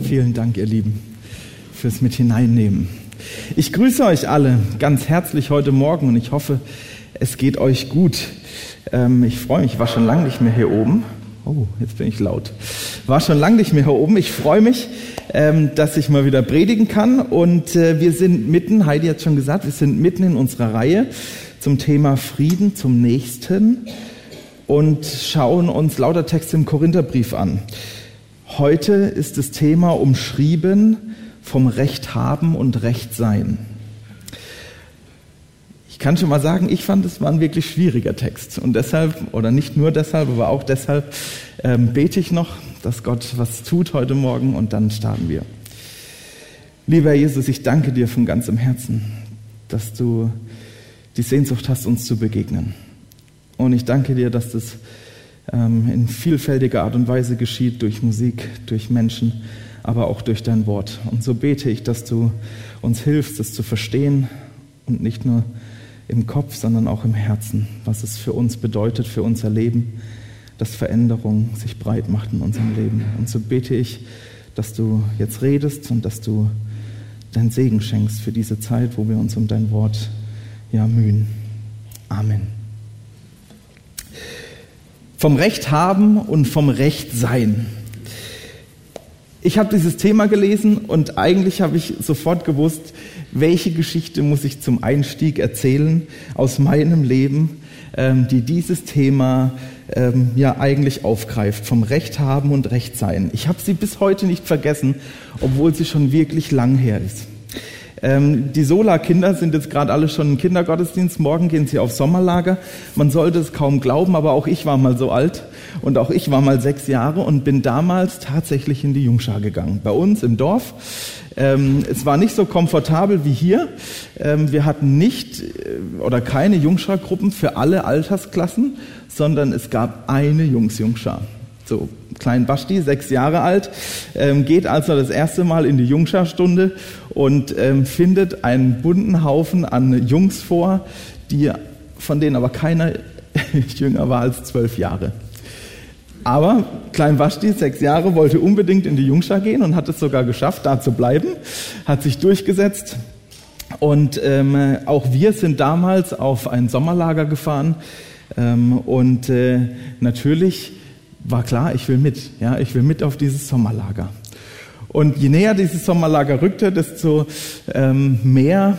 Vielen Dank, ihr Lieben, fürs Mit hineinnehmen. Ich grüße euch alle ganz herzlich heute Morgen und ich hoffe, es geht euch gut. Ähm, ich freue mich, ich war schon lange nicht mehr hier oben. Oh, jetzt bin ich laut. War schon lange nicht mehr hier oben. Ich freue mich, ähm, dass ich mal wieder predigen kann. Und äh, wir sind mitten, Heidi hat schon gesagt, wir sind mitten in unserer Reihe zum Thema Frieden zum Nächsten und schauen uns lauter Texte im Korintherbrief an. Heute ist das Thema umschrieben vom Recht haben und Recht sein. Ich kann schon mal sagen, ich fand, es war ein wirklich schwieriger Text. Und deshalb, oder nicht nur deshalb, aber auch deshalb ähm, bete ich noch, dass Gott was tut heute Morgen und dann starten wir. Lieber Jesus, ich danke dir von ganzem Herzen, dass du die Sehnsucht hast, uns zu begegnen. Und ich danke dir, dass das in vielfältiger Art und Weise geschieht, durch Musik, durch Menschen, aber auch durch dein Wort. Und so bete ich, dass du uns hilfst, das zu verstehen und nicht nur im Kopf, sondern auch im Herzen, was es für uns bedeutet, für unser Leben, dass Veränderung sich breit macht in unserem Leben. Und so bete ich, dass du jetzt redest und dass du dein Segen schenkst für diese Zeit, wo wir uns um dein Wort ja, mühen. Amen. Vom Recht haben und vom Recht sein. Ich habe dieses Thema gelesen und eigentlich habe ich sofort gewusst, welche Geschichte muss ich zum Einstieg erzählen aus meinem Leben, ähm, die dieses Thema ähm, ja eigentlich aufgreift, vom Recht haben und Recht sein. Ich habe sie bis heute nicht vergessen, obwohl sie schon wirklich lang her ist. Ähm, die Sola-Kinder sind jetzt gerade alle schon im Kindergottesdienst. Morgen gehen sie auf Sommerlager. Man sollte es kaum glauben, aber auch ich war mal so alt und auch ich war mal sechs Jahre und bin damals tatsächlich in die Jungschar gegangen. Bei uns im Dorf. Ähm, es war nicht so komfortabel wie hier. Ähm, wir hatten nicht äh, oder keine Jungschar-Gruppen für alle Altersklassen, sondern es gab eine Jungs-Jungschar. So, kleinen Basti, sechs Jahre alt, ähm, geht also das erste Mal in die Jungscharstunde und ähm, findet einen bunten Haufen an Jungs vor, die, von denen aber keiner jünger war als zwölf Jahre. Aber Klein Basti, sechs Jahre, wollte unbedingt in die Jungschar gehen und hat es sogar geschafft, da zu bleiben, hat sich durchgesetzt. Und ähm, auch wir sind damals auf ein Sommerlager gefahren. Ähm, und äh, natürlich war klar, ich will mit. Ja, ich will mit auf dieses Sommerlager. Und je näher dieses Sommerlager rückte, desto ähm, mehr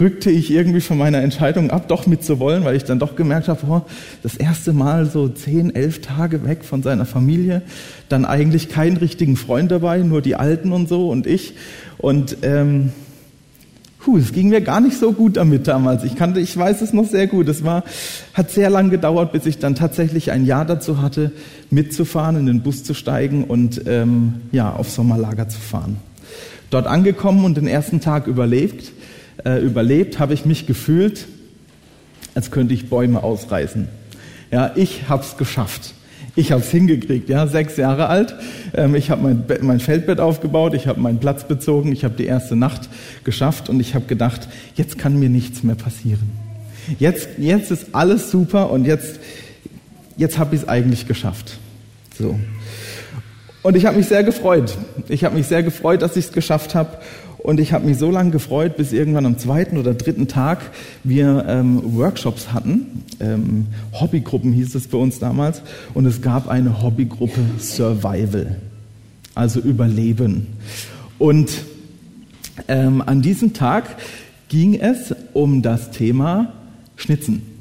rückte ich irgendwie von meiner Entscheidung ab, doch mitzuwollen, weil ich dann doch gemerkt habe, oh, das erste Mal so zehn, elf Tage weg von seiner Familie, dann eigentlich keinen richtigen Freund dabei, nur die Alten und so und ich. Und ähm, Puh, es ging mir gar nicht so gut damit damals. Ich kannte, ich weiß es noch sehr gut. Es war, hat sehr lang gedauert, bis ich dann tatsächlich ein Jahr dazu hatte, mitzufahren, in den Bus zu steigen und ähm, ja auf Sommerlager zu fahren. Dort angekommen und den ersten Tag überlebt, äh, überlebt, habe ich mich gefühlt, als könnte ich Bäume ausreißen. Ja, ich habe es geschafft. Ich habe es hingekriegt, ja, sechs Jahre alt. Ähm, ich habe mein, mein Feldbett aufgebaut, ich habe meinen Platz bezogen, ich habe die erste Nacht geschafft und ich habe gedacht, jetzt kann mir nichts mehr passieren. Jetzt, jetzt ist alles super und jetzt, jetzt habe ich es eigentlich geschafft. So. Und ich habe mich sehr gefreut. Ich habe mich sehr gefreut, dass ich es geschafft habe. Und ich habe mich so lange gefreut, bis irgendwann am zweiten oder dritten Tag wir ähm, Workshops hatten. Ähm, Hobbygruppen hieß es bei uns damals. Und es gab eine Hobbygruppe Survival, also Überleben. Und ähm, an diesem Tag ging es um das Thema Schnitzen.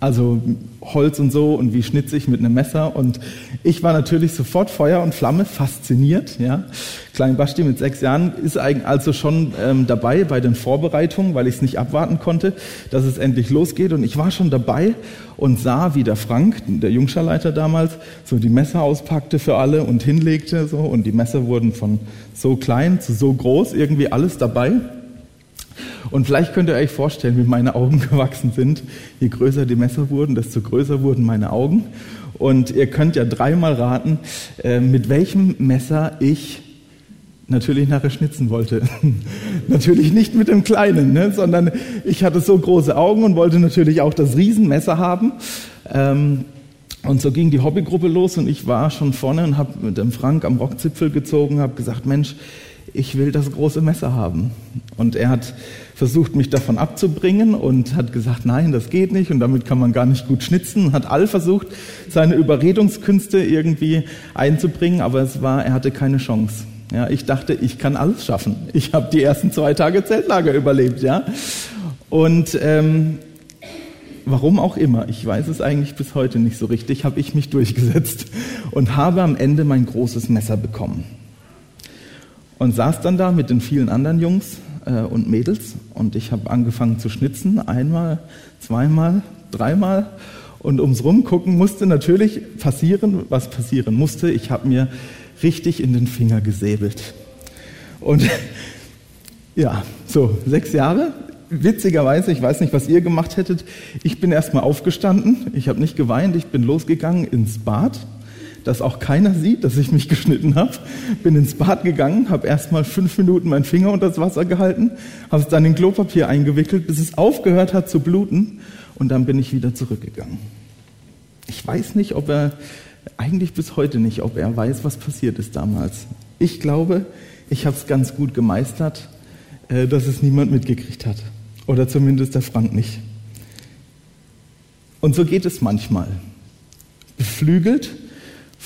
Also Holz und so und wie schnitze ich mit einem Messer. Und ich war natürlich sofort Feuer und Flamme, fasziniert. Ja. Klein Basti mit sechs Jahren ist also schon ähm, dabei bei den Vorbereitungen, weil ich es nicht abwarten konnte, dass es endlich losgeht. Und ich war schon dabei und sah, wie der Frank, der Jungscharleiter damals, so die Messer auspackte für alle und hinlegte. So. Und die Messer wurden von so klein zu so groß, irgendwie alles dabei. Und vielleicht könnt ihr euch vorstellen, wie meine Augen gewachsen sind. Je größer die Messer wurden, desto größer wurden meine Augen. Und ihr könnt ja dreimal raten, äh, mit welchem Messer ich natürlich nachher schnitzen wollte. natürlich nicht mit dem kleinen, ne? sondern ich hatte so große Augen und wollte natürlich auch das Riesenmesser haben. Ähm, Und so ging die Hobbygruppe los und ich war schon vorne und habe mit dem Frank am Rockzipfel gezogen, habe gesagt, Mensch, ich will das große Messer haben. Und er hat versucht, mich davon abzubringen und hat gesagt, nein, das geht nicht und damit kann man gar nicht gut schnitzen. Hat all versucht, seine Überredungskünste irgendwie einzubringen, aber es war, er hatte keine Chance. Ja, ich dachte, ich kann alles schaffen. Ich habe die ersten zwei Tage Zeltlager überlebt, ja. Und ähm, warum auch immer, ich weiß es eigentlich bis heute nicht so richtig, habe ich mich durchgesetzt und habe am Ende mein großes Messer bekommen und saß dann da mit den vielen anderen Jungs äh, und Mädels und ich habe angefangen zu schnitzen, einmal, zweimal, dreimal und ums Rumgucken musste natürlich passieren, was passieren musste. Ich habe mir richtig in den Finger gesäbelt. Und ja, so sechs Jahre. Witzigerweise, ich weiß nicht, was ihr gemacht hättet. Ich bin erstmal aufgestanden, ich habe nicht geweint, ich bin losgegangen ins Bad dass auch keiner sieht, dass ich mich geschnitten habe. Bin ins Bad gegangen, habe erstmal fünf Minuten meinen Finger unter das Wasser gehalten, habe es dann in Klopapier eingewickelt, bis es aufgehört hat zu bluten und dann bin ich wieder zurückgegangen. Ich weiß nicht, ob er, eigentlich bis heute nicht, ob er weiß, was passiert ist damals. Ich glaube, ich habe es ganz gut gemeistert, äh, dass es niemand mitgekriegt hat. Oder zumindest der Frank nicht. Und so geht es manchmal. Beflügelt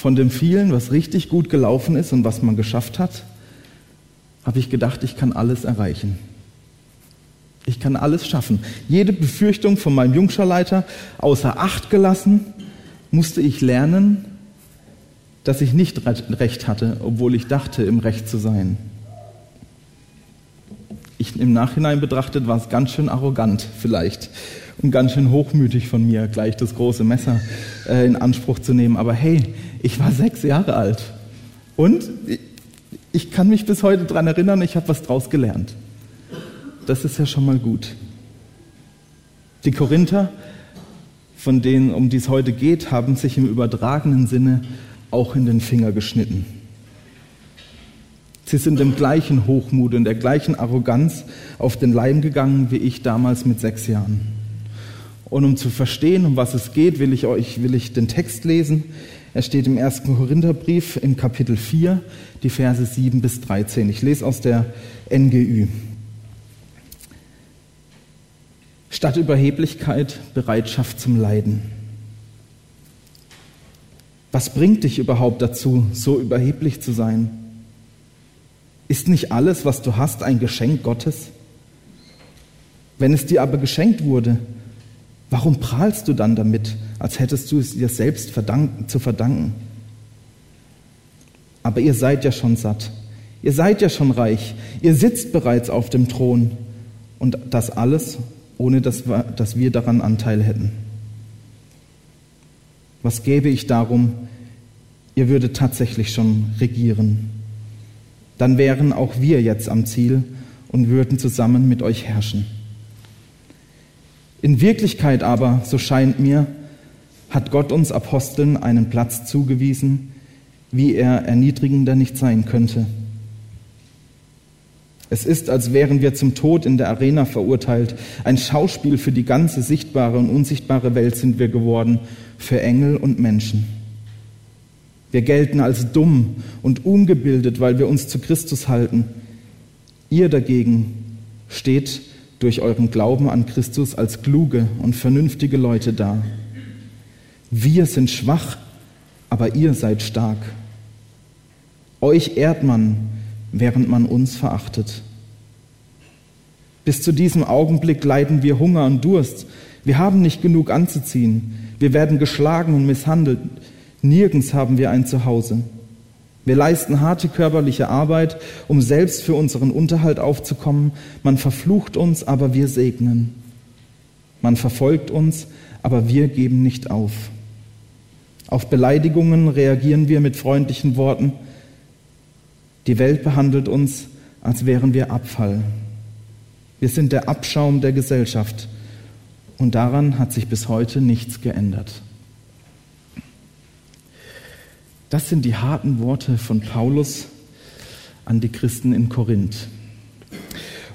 von dem vielen, was richtig gut gelaufen ist und was man geschafft hat, habe ich gedacht, ich kann alles erreichen. Ich kann alles schaffen. Jede Befürchtung von meinem Jungscharleiter außer Acht gelassen, musste ich lernen, dass ich nicht recht hatte, obwohl ich dachte, im Recht zu sein. Ich, Im Nachhinein betrachtet war es ganz schön arrogant vielleicht und ganz schön hochmütig von mir, gleich das große Messer äh, in Anspruch zu nehmen. Aber hey, ich war sechs Jahre alt und ich kann mich bis heute daran erinnern, ich habe was draus gelernt. Das ist ja schon mal gut. Die Korinther, von denen, um die es heute geht, haben sich im übertragenen Sinne auch in den Finger geschnitten. Sie sind im gleichen Hochmut und der gleichen Arroganz auf den Leim gegangen wie ich damals mit sechs Jahren. Und um zu verstehen, um was es geht, will ich euch will ich den Text lesen. Er steht im ersten Korintherbrief im Kapitel 4, die Verse 7 bis 13. Ich lese aus der NGÜ. Statt Überheblichkeit Bereitschaft zum Leiden. Was bringt dich überhaupt dazu, so überheblich zu sein? Ist nicht alles, was du hast, ein Geschenk Gottes? Wenn es dir aber geschenkt wurde, warum prahlst du dann damit, als hättest du es dir selbst verdanken, zu verdanken? Aber ihr seid ja schon satt, ihr seid ja schon reich, ihr sitzt bereits auf dem Thron und das alles, ohne dass wir, dass wir daran Anteil hätten. Was gäbe ich darum, ihr würdet tatsächlich schon regieren? dann wären auch wir jetzt am Ziel und würden zusammen mit euch herrschen. In Wirklichkeit aber, so scheint mir, hat Gott uns Aposteln einen Platz zugewiesen, wie er erniedrigender nicht sein könnte. Es ist, als wären wir zum Tod in der Arena verurteilt. Ein Schauspiel für die ganze sichtbare und unsichtbare Welt sind wir geworden, für Engel und Menschen. Wir gelten als dumm und ungebildet, weil wir uns zu Christus halten. Ihr dagegen steht durch euren Glauben an Christus als kluge und vernünftige Leute da. Wir sind schwach, aber ihr seid stark. Euch ehrt man, während man uns verachtet. Bis zu diesem Augenblick leiden wir Hunger und Durst. Wir haben nicht genug anzuziehen. Wir werden geschlagen und misshandelt. Nirgends haben wir ein Zuhause. Wir leisten harte körperliche Arbeit, um selbst für unseren Unterhalt aufzukommen. Man verflucht uns, aber wir segnen. Man verfolgt uns, aber wir geben nicht auf. Auf Beleidigungen reagieren wir mit freundlichen Worten. Die Welt behandelt uns, als wären wir Abfall. Wir sind der Abschaum der Gesellschaft. Und daran hat sich bis heute nichts geändert. Das sind die harten Worte von Paulus an die Christen in Korinth.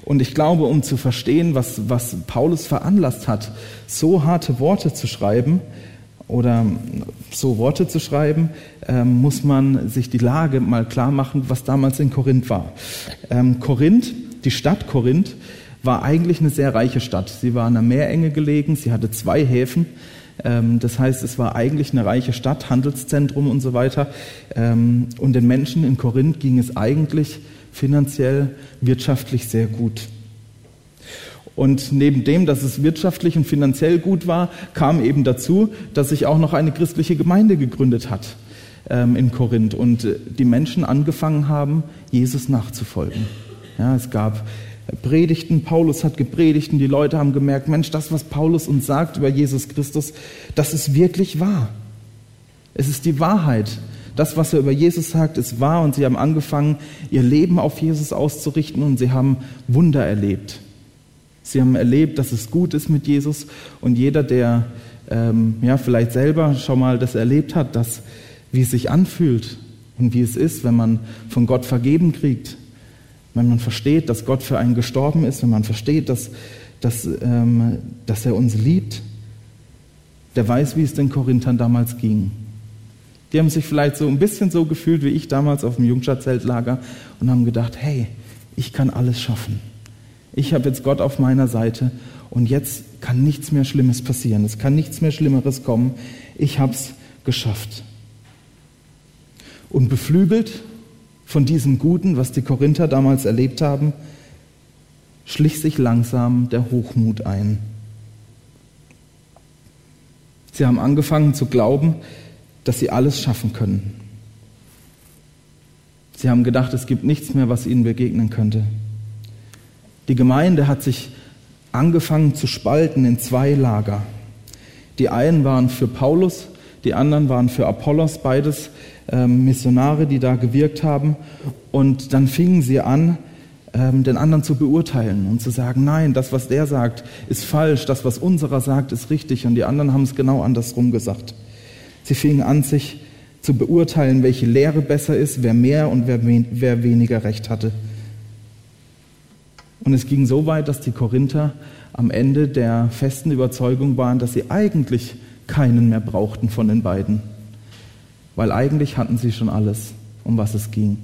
Und ich glaube, um zu verstehen, was, was Paulus veranlasst hat, so harte Worte zu schreiben, oder so Worte zu schreiben, ähm, muss man sich die Lage mal klar machen, was damals in Korinth war. Ähm, Korinth, die Stadt Korinth, war eigentlich eine sehr reiche Stadt. Sie war an der Meerenge gelegen, sie hatte zwei Häfen. Ähm, das heißt, es war eigentlich eine reiche Stadt, Handelszentrum und so weiter. Ähm, und den Menschen in Korinth ging es eigentlich finanziell, wirtschaftlich sehr gut. Und neben dem, dass es wirtschaftlich und finanziell gut war, kam eben dazu, dass sich auch noch eine christliche Gemeinde gegründet hat ähm, in Korinth und äh, die Menschen angefangen haben, Jesus nachzufolgen. Ja, es gab Predigten, Paulus hat gepredigt und die Leute haben gemerkt, Mensch, das, was Paulus uns sagt über Jesus Christus, das ist wirklich wahr. Es ist die Wahrheit. Das, was er über Jesus sagt, ist wahr und sie haben angefangen, ihr Leben auf Jesus auszurichten und sie haben Wunder erlebt. Sie haben erlebt, dass es gut ist mit Jesus und jeder, der ähm, ja, vielleicht selber schon mal das erlebt hat, dass, wie es sich anfühlt und wie es ist, wenn man von Gott vergeben kriegt, wenn man versteht, dass Gott für einen gestorben ist, wenn man versteht, dass, dass, ähm, dass er uns liebt, der weiß, wie es den Korinthern damals ging. Die haben sich vielleicht so ein bisschen so gefühlt wie ich damals auf dem Jungschatzeltlager und haben gedacht, hey, ich kann alles schaffen. Ich habe jetzt Gott auf meiner Seite und jetzt kann nichts mehr Schlimmes passieren. Es kann nichts mehr Schlimmeres kommen. Ich habe es geschafft. Und beflügelt von diesem Guten, was die Korinther damals erlebt haben, schlich sich langsam der Hochmut ein. Sie haben angefangen zu glauben, dass sie alles schaffen können. Sie haben gedacht, es gibt nichts mehr, was ihnen begegnen könnte. Die Gemeinde hat sich angefangen zu spalten in zwei Lager. Die einen waren für Paulus, die anderen waren für Apollos, beides ähm, Missionare, die da gewirkt haben. Und dann fingen sie an, ähm, den anderen zu beurteilen und zu sagen, nein, das, was der sagt, ist falsch, das, was unserer sagt, ist richtig. Und die anderen haben es genau andersrum gesagt. Sie fingen an, sich zu beurteilen, welche Lehre besser ist, wer mehr und wer, wer weniger Recht hatte. Und es ging so weit, dass die Korinther am Ende der festen Überzeugung waren, dass sie eigentlich keinen mehr brauchten von den beiden. Weil eigentlich hatten sie schon alles, um was es ging.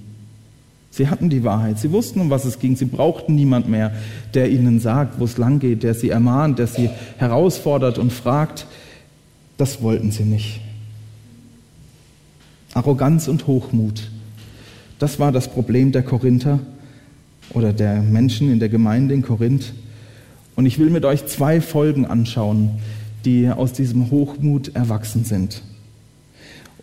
Sie hatten die Wahrheit, sie wussten, um was es ging. Sie brauchten niemand mehr, der ihnen sagt, wo es lang geht, der sie ermahnt, der sie herausfordert und fragt. Das wollten sie nicht. Arroganz und Hochmut, das war das Problem der Korinther oder der Menschen in der Gemeinde in Korinth. Und ich will mit euch zwei Folgen anschauen, die aus diesem Hochmut erwachsen sind.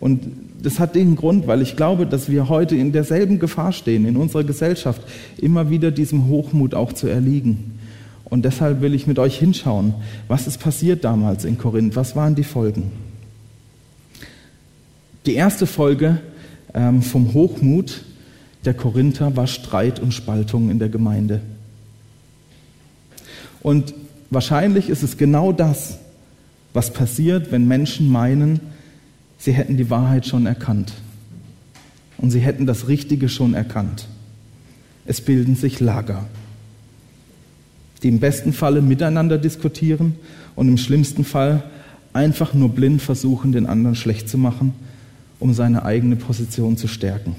Und das hat den Grund, weil ich glaube, dass wir heute in derselben Gefahr stehen, in unserer Gesellschaft, immer wieder diesem Hochmut auch zu erliegen. Und deshalb will ich mit euch hinschauen, was ist passiert damals in Korinth, was waren die Folgen. Die erste Folge ähm, vom Hochmut der Korinther war Streit und Spaltung in der Gemeinde. Und wahrscheinlich ist es genau das, was passiert, wenn Menschen meinen, sie hätten die Wahrheit schon erkannt. Und sie hätten das Richtige schon erkannt. Es bilden sich Lager, die im besten Falle miteinander diskutieren und im schlimmsten Fall einfach nur blind versuchen, den anderen schlecht zu machen, um seine eigene Position zu stärken.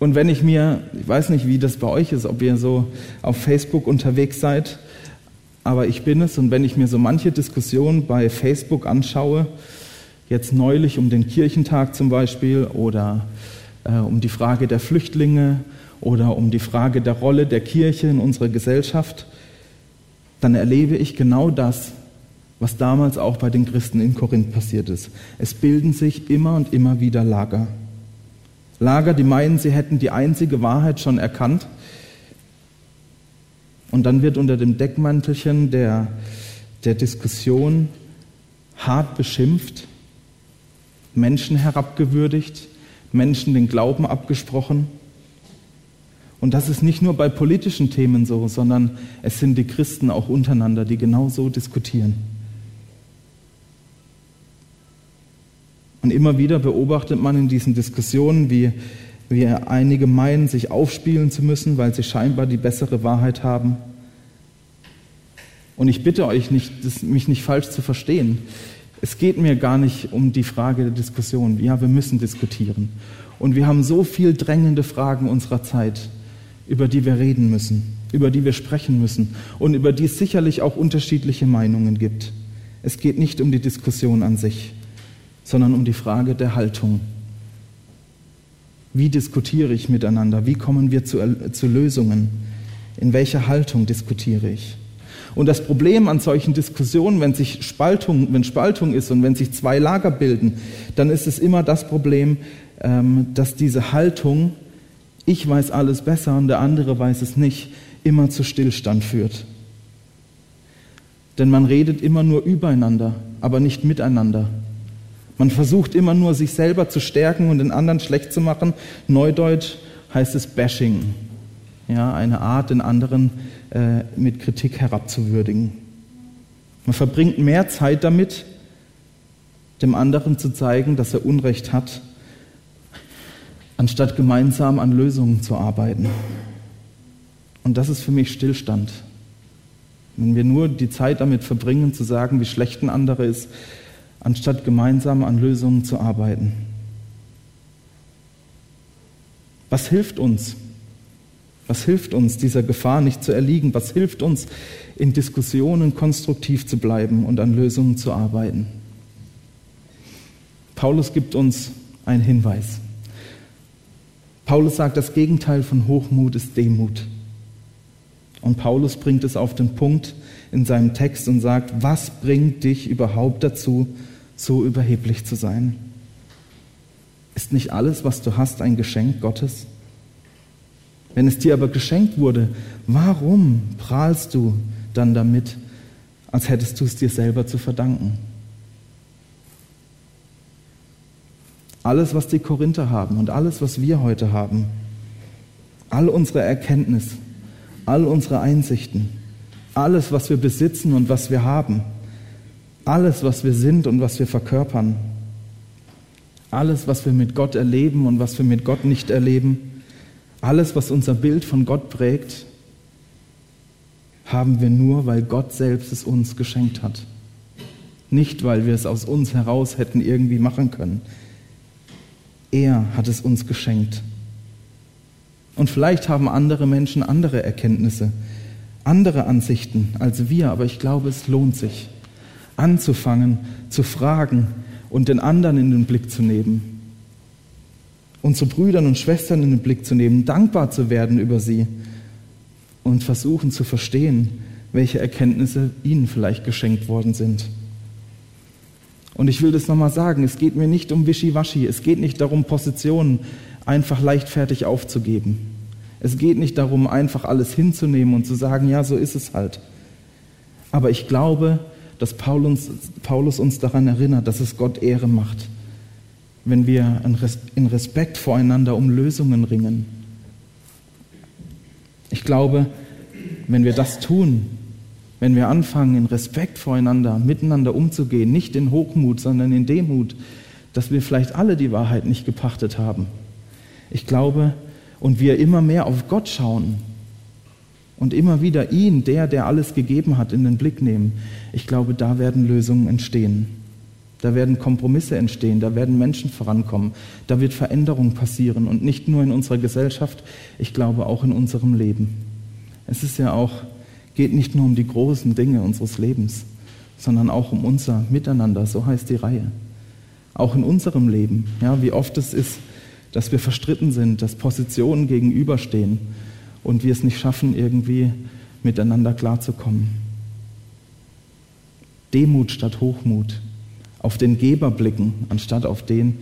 Und wenn ich mir, ich weiß nicht, wie das bei euch ist, ob ihr so auf Facebook unterwegs seid, aber ich bin es und wenn ich mir so manche Diskussionen bei Facebook anschaue, jetzt neulich um den Kirchentag zum Beispiel oder äh, um die Frage der Flüchtlinge oder um die Frage der Rolle der Kirche in unserer Gesellschaft, dann erlebe ich genau das, was damals auch bei den Christen in Korinth passiert ist. Es bilden sich immer und immer wieder Lager. Lager, die meinen, sie hätten die einzige Wahrheit schon erkannt. Und dann wird unter dem Deckmantelchen der, der Diskussion hart beschimpft, Menschen herabgewürdigt, Menschen den Glauben abgesprochen. Und das ist nicht nur bei politischen Themen so, sondern es sind die Christen auch untereinander, die genau so diskutieren. Und immer wieder beobachtet man in diesen Diskussionen, wie, wie einige meinen, sich aufspielen zu müssen, weil sie scheinbar die bessere Wahrheit haben. Und ich bitte euch nicht, mich nicht falsch zu verstehen. Es geht mir gar nicht um die Frage der Diskussion. Ja, wir müssen diskutieren. Und wir haben so viel drängende Fragen unserer Zeit, über die wir reden müssen, über die wir sprechen müssen und über die es sicherlich auch unterschiedliche Meinungen gibt. Es geht nicht um die Diskussion an sich, sondern um die Frage der Haltung. Wie diskutiere ich miteinander? Wie kommen wir zu, zu Lösungen? In welcher Haltung diskutiere ich? Und das Problem an solchen Diskussionen, wenn sich Spaltung, wenn Spaltung ist und wenn sich zwei Lager bilden, dann ist es immer das Problem, ähm, dass diese Haltung, ich weiß alles besser und der andere weiß es nicht, immer zu Stillstand führt. Denn man redet immer nur übereinander, aber nicht miteinander. Man versucht immer nur, sich selber zu stärken und den anderen schlecht zu machen. Neudeutsch heißt es Bashing. Ja, eine Art, den anderen äh, mit Kritik herabzuwürdigen. Man verbringt mehr Zeit damit, dem anderen zu zeigen, dass er Unrecht hat, anstatt gemeinsam an Lösungen zu arbeiten. Und das ist für mich Stillstand. Wenn wir nur die Zeit damit verbringen, zu sagen, wie schlecht ein anderer ist, anstatt gemeinsam an Lösungen zu arbeiten. Was hilft uns? Was hilft uns, dieser Gefahr nicht zu erliegen? Was hilft uns, in Diskussionen konstruktiv zu bleiben und an Lösungen zu arbeiten? Paulus gibt uns einen Hinweis. Paulus sagt, das Gegenteil von Hochmut ist Demut. Und Paulus bringt es auf den Punkt in seinem Text und sagt, was bringt dich überhaupt dazu, so überheblich zu sein? Ist nicht alles, was du hast, ein Geschenk Gottes? Wenn es dir aber geschenkt wurde, warum prahlst du dann damit, als hättest du es dir selber zu verdanken? Alles, was die Korinther haben und alles, was wir heute haben, all unsere Erkenntnis, all unsere Einsichten, alles, was wir besitzen und was wir haben, alles, was wir sind und was wir verkörpern, alles, was wir mit Gott erleben und was wir mit Gott nicht erleben, alles, was unser Bild von Gott prägt, haben wir nur, weil Gott selbst es uns geschenkt hat. Nicht, weil wir es aus uns heraus hätten irgendwie machen können. Er hat es uns geschenkt. Und vielleicht haben andere Menschen andere Erkenntnisse, andere Ansichten als wir, aber ich glaube, es lohnt sich, anzufangen, zu fragen und den anderen in den Blick zu nehmen. Unsere Brüdern und Schwestern in den Blick zu nehmen, dankbar zu werden über sie und versuchen zu verstehen, welche Erkenntnisse ihnen vielleicht geschenkt worden sind. Und ich will das nochmal sagen, es geht mir nicht um Wischiwaschi, es geht nicht darum, Positionen einfach leichtfertig aufzugeben. Es geht nicht darum, einfach alles hinzunehmen und zu sagen, ja, so ist es halt. Aber ich glaube, dass Paulus, Paulus uns daran erinnert, dass es Gott Ehre macht, wenn wir in Respekt voreinander um Lösungen ringen. Ich glaube, wenn wir das tun, wenn wir anfangen, in Respekt voreinander, miteinander umzugehen, nicht in Hochmut, sondern in Demut, dass wir vielleicht alle die Wahrheit nicht gepachtet haben. Ich glaube, und wir immer mehr auf Gott schauen und immer wieder ihn, der, der alles gegeben hat, in den Blick nehmen, ich glaube, da werden Lösungen entstehen. Da werden Kompromisse entstehen, da werden Menschen vorankommen, da wird Veränderung passieren und nicht nur in unserer Gesellschaft, ich glaube auch in unserem Leben. Es ist ja auch geht nicht nur um die großen Dinge unseres Lebens, sondern auch um unser Miteinander, so heißt die Reihe. Auch in unserem Leben, ja, wie oft es ist, dass wir verstritten sind, dass Positionen gegenüberstehen und wir es nicht schaffen, irgendwie miteinander klarzukommen. Demut statt Hochmut, auf den Geber blicken, anstatt auf den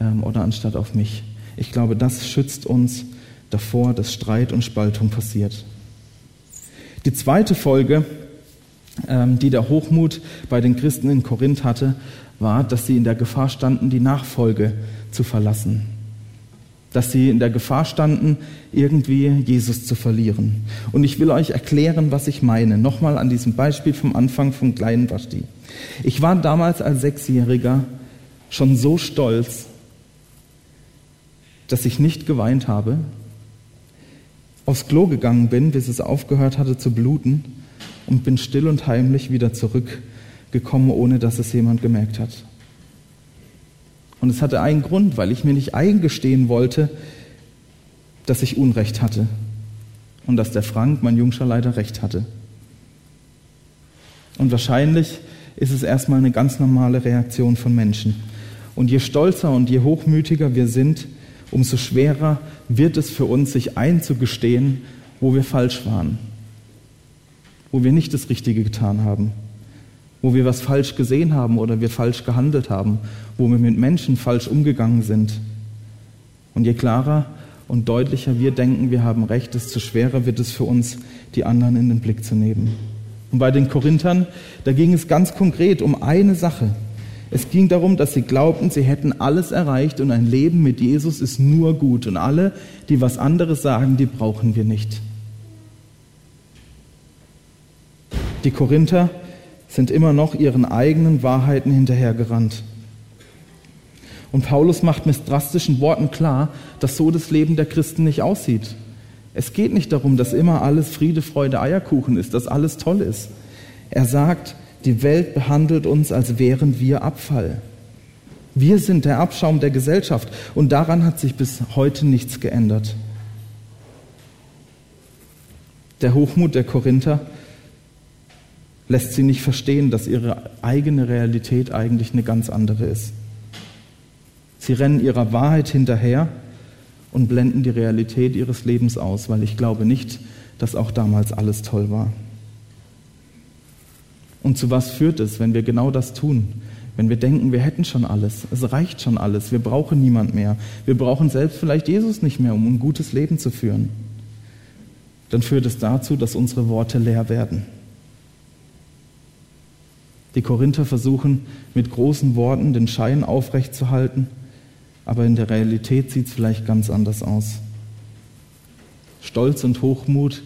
ähm, oder anstatt auf mich. Ich glaube, das schützt uns davor, dass Streit und Spaltung passiert. Die zweite Folge, ähm, die der Hochmut bei den Christen in Korinth hatte, war, dass sie in der Gefahr standen, die Nachfolge zu verlassen. Dass sie in der Gefahr standen, irgendwie Jesus zu verlieren. Und ich will euch erklären, was ich meine. Nochmal an diesem Beispiel vom Anfang vom kleinen Basti. Ich war damals als Sechsjähriger schon so stolz, dass ich nicht geweint habe, aufs Klo gegangen bin, bis es aufgehört hatte zu bluten und bin still und heimlich wieder zurückgekommen, ohne dass es jemand gemerkt hat. Und es hatte einen Grund, weil ich mir nicht eingestehen wollte, dass ich Unrecht hatte und dass der Frank, mein Jungscher Leiter, recht hatte. Und wahrscheinlich ist es erstmal eine ganz normale Reaktion von Menschen. Und je stolzer und je hochmütiger wir sind, umso schwerer wird es für uns, sich einzugestehen, wo wir falsch waren, wo wir nicht das Richtige getan haben, wo wir was falsch gesehen haben oder wir falsch gehandelt haben, wo wir mit Menschen falsch umgegangen sind. Und je klarer und deutlicher wir denken, wir haben recht, desto schwerer wird es für uns, die anderen in den Blick zu nehmen. Und bei den Korinthern, da ging es ganz konkret um eine Sache. Es ging darum, dass sie glaubten, sie hätten alles erreicht und ein Leben mit Jesus ist nur gut. Und alle, die was anderes sagen, die brauchen wir nicht. Die Korinther sind immer noch ihren eigenen Wahrheiten hinterhergerannt. Und Paulus macht mit drastischen Worten klar, dass so das Leben der Christen nicht aussieht. Es geht nicht darum, dass immer alles Friede, Freude, Eierkuchen ist, dass alles toll ist. Er sagt, die Welt behandelt uns, als wären wir Abfall. Wir sind der Abschaum der Gesellschaft und daran hat sich bis heute nichts geändert. Der Hochmut der Korinther lässt sie nicht verstehen, dass ihre eigene Realität eigentlich eine ganz andere ist. Sie rennen ihrer Wahrheit hinterher und blenden die Realität ihres Lebens aus, weil ich glaube nicht, dass auch damals alles toll war. Und zu was führt es, wenn wir genau das tun? Wenn wir denken, wir hätten schon alles, es reicht schon alles, wir brauchen niemand mehr, wir brauchen selbst vielleicht Jesus nicht mehr, um ein gutes Leben zu führen, dann führt es dazu, dass unsere Worte leer werden. Die Korinther versuchen mit großen Worten den Schein aufrechtzuhalten, aber in der Realität sieht es vielleicht ganz anders aus. Stolz und Hochmut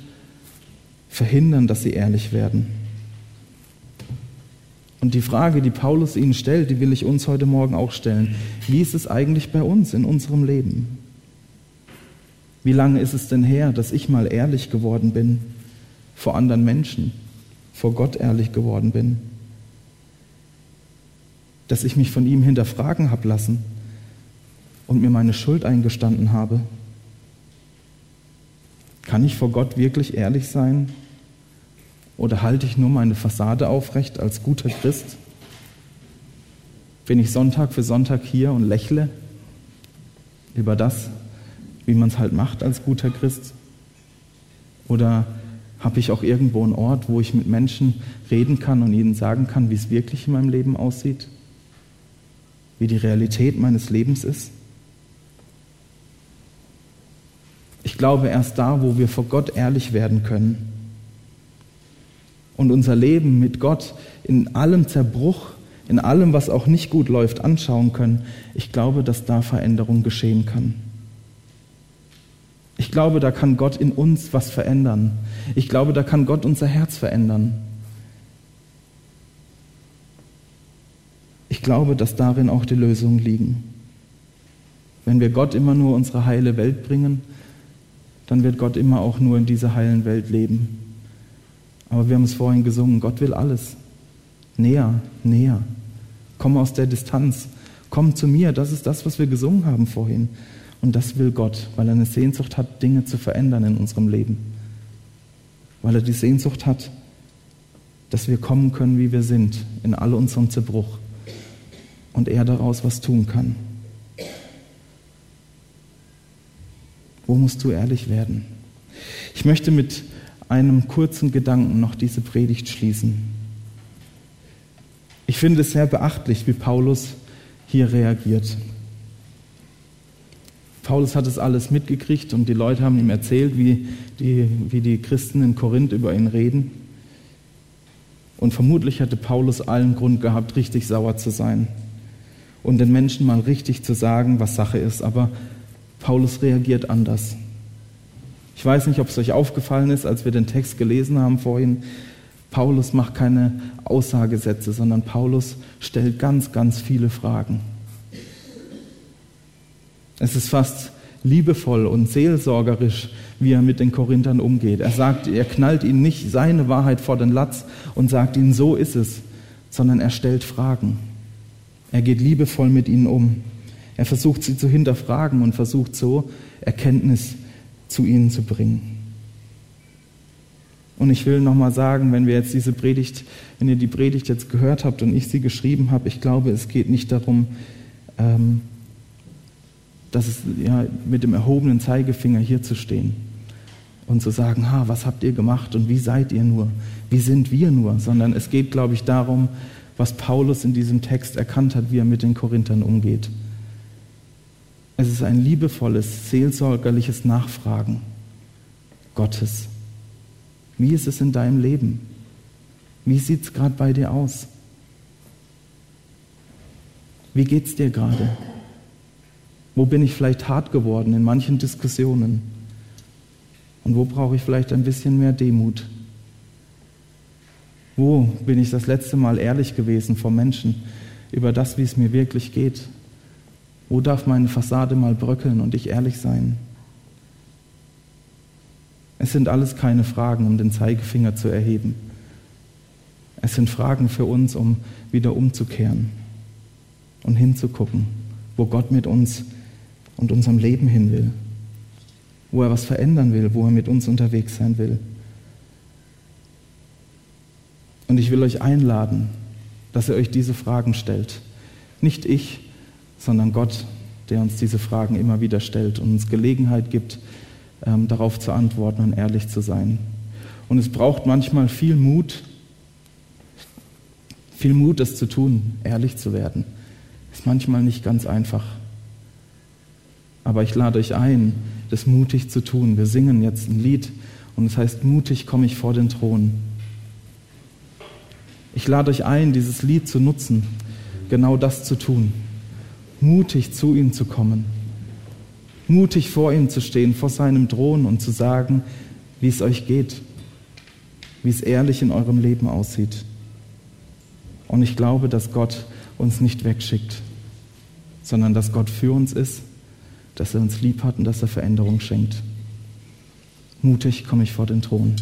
verhindern, dass sie ehrlich werden. Und die Frage, die Paulus ihnen stellt, die will ich uns heute Morgen auch stellen. Wie ist es eigentlich bei uns in unserem Leben? Wie lange ist es denn her, dass ich mal ehrlich geworden bin vor anderen Menschen, vor Gott ehrlich geworden bin? Dass ich mich von ihm hinterfragen habe lassen? und mir meine Schuld eingestanden habe? Kann ich vor Gott wirklich ehrlich sein? Oder halte ich nur meine Fassade aufrecht als guter Christ? Bin ich Sonntag für Sonntag hier und lächle über das, wie man es halt macht als guter Christ? Oder habe ich auch irgendwo einen Ort, wo ich mit Menschen reden kann und ihnen sagen kann, wie es wirklich in meinem Leben aussieht? Wie die Realität meines Lebens ist? Ich glaube, erst da, wo wir vor Gott ehrlich werden können und unser Leben mit Gott in allem Zerbruch, in allem, was auch nicht gut läuft, anschauen können, ich glaube, dass da Veränderung geschehen kann. Ich glaube, da kann Gott in uns was verändern. Ich glaube, da kann Gott unser Herz verändern. Glaube, dass darin auch die Lösungen liegen. Wenn wir Gott immer nur unsere heile Welt bringen, dann wird Gott immer auch nur in dieser heilen Welt leben. Aber wir haben es vorhin gesungen, Gott will alles. Näher, näher. Komm aus der Distanz. Komm zu mir. Das ist das, was wir gesungen haben vorhin. Und das will Gott, weil er eine Sehnsucht hat, Dinge zu verändern in unserem Leben. Weil er die Sehnsucht hat, dass wir kommen können, wie wir sind, in all unserem Zerbruch. Und er daraus was tun kann. Wo musst du ehrlich werden? Ich möchte mit einem kurzen Gedanken noch diese Predigt schließen. Ich finde es sehr beachtlich, wie Paulus hier reagiert. Paulus hat es alles mitgekriegt und die Leute haben ihm erzählt, wie die, wie die Christen in Korinth über ihn reden. Und vermutlich hatte Paulus allen Grund gehabt, richtig sauer zu sein und den Menschen mal richtig zu sagen, was Sache ist. Aber Paulus reagiert anders. Ich weiß nicht, ob es euch aufgefallen ist, als wir den Text gelesen haben vorhin. Paulus macht keine Aussagesätze, sondern Paulus stellt ganz, ganz viele Fragen. Es ist fast liebevoll und seelsorgerisch, wie er mit den Korinthern umgeht. Er sagt, er knallt ihnen nicht seine Wahrheit vor den Latz und sagt ihnen, so ist es, sondern er stellt Fragen. Er geht liebevoll mit ihnen um. Er versucht sie zu hinterfragen und versucht so Erkenntnis zu ihnen zu bringen. Und ich will nochmal sagen, wenn wir jetzt diese Predigt, wenn ihr die Predigt jetzt gehört habt und ich sie geschrieben habe, ich glaube, es geht nicht darum, ähm, dass es ja, mit dem erhobenen Zeigefinger hier zu stehen und zu sagen, ha, was habt ihr gemacht und wie seid ihr nur, wie sind wir nur, sondern es geht, glaube ich, darum, was Paulus in diesem Text erkannt hat, wie er mit den Korinthern umgeht. Es ist ein liebevolles, seelsorgerliches Nachfragen Gottes. Wie ist es in deinem Leben? Wie sieht es gerade bei dir aus? Wie geht es dir gerade? Wo bin ich vielleicht hart geworden in manchen Diskussionen? Und wo brauche ich vielleicht ein bisschen mehr Demut? Wo bin ich das letzte Mal ehrlich gewesen vor Menschen über das, wie es mir wirklich geht? Wo darf meine Fassade mal bröckeln und ich ehrlich sein? Es sind alles keine Fragen, um den Zeigefinger zu erheben. Es sind Fragen für uns, um wieder umzukehren und hinzugucken, wo Gott mit uns und unserem Leben hin will, wo er was verändern will, wo er mit uns unterwegs sein will. Und ich will euch einladen, dass ihr euch diese Fragen stellt. Nicht ich, sondern Gott, der uns diese Fragen immer wieder stellt und uns Gelegenheit gibt, ähm, darauf zu antworten und ehrlich zu sein. Und es braucht manchmal viel Mut, viel Mut, das zu tun, ehrlich zu werden. Ist manchmal nicht ganz einfach. Aber ich lade euch ein, das mutig zu tun. Wir singen jetzt ein Lied und es heißt, mutig komme ich vor den Thron. Ich lade euch ein, dieses Lied zu nutzen, genau das zu tun. Mutig zu ihm zu kommen mutig vor ihm zu stehen, vor seinem Thron und zu sagen, wie es euch geht, wie es ehrlich in eurem Leben aussieht. Und ich glaube, dass Gott uns nicht wegschickt, sondern dass Gott für uns ist, dass er uns lieb hat und dass er Veränderung schenkt. Mutig komme ich vor den Thron.